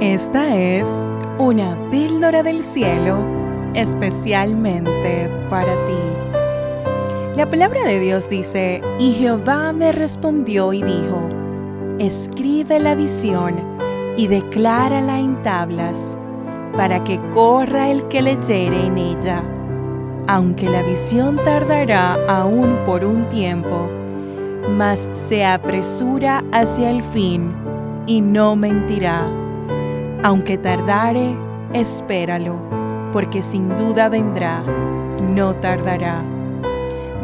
Esta es una píldora del cielo especialmente para ti. La palabra de Dios dice, y Jehová me respondió y dijo, escribe la visión y declárala en tablas, para que corra el que leyere en ella. Aunque la visión tardará aún por un tiempo, mas se apresura hacia el fin y no mentirá aunque tardare, espéralo, porque sin duda vendrá, no tardará.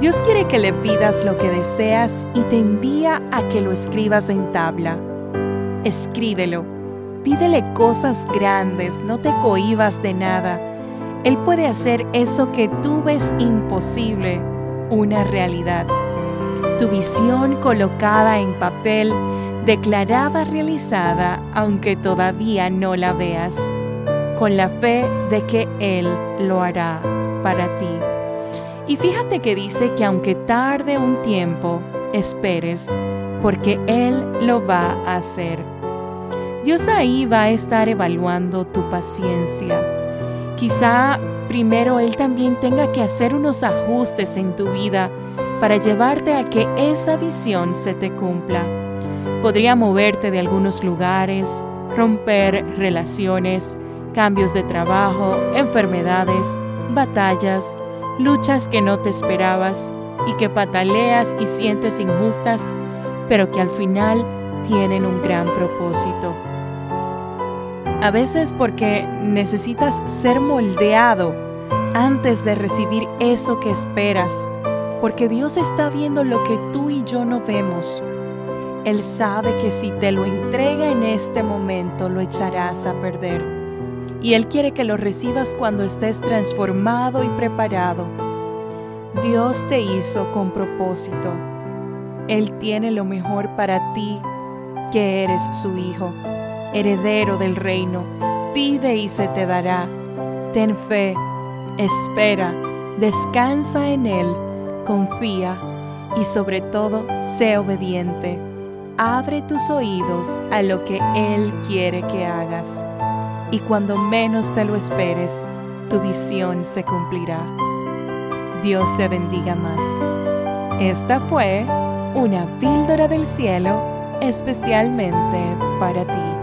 Dios quiere que le pidas lo que deseas y te envía a que lo escribas en tabla. Escríbelo, pídele cosas grandes, no te cohibas de nada. Él puede hacer eso que tú ves imposible, una realidad. Tu visión colocada en papel declarada realizada aunque todavía no la veas, con la fe de que Él lo hará para ti. Y fíjate que dice que aunque tarde un tiempo, esperes, porque Él lo va a hacer. Dios ahí va a estar evaluando tu paciencia. Quizá primero Él también tenga que hacer unos ajustes en tu vida para llevarte a que esa visión se te cumpla podría moverte de algunos lugares, romper relaciones, cambios de trabajo, enfermedades, batallas, luchas que no te esperabas y que pataleas y sientes injustas, pero que al final tienen un gran propósito. A veces porque necesitas ser moldeado antes de recibir eso que esperas, porque Dios está viendo lo que tú y yo no vemos él sabe que si te lo entrega en este momento lo echarás a perder. Y Él quiere que lo recibas cuando estés transformado y preparado. Dios te hizo con propósito. Él tiene lo mejor para ti, que eres su hijo, heredero del reino. Pide y se te dará. Ten fe, espera, descansa en Él, confía y sobre todo sé obediente abre tus oídos a lo que Él quiere que hagas. Y cuando menos te lo esperes, tu visión se cumplirá. Dios te bendiga más. Esta fue una píldora del cielo especialmente para ti.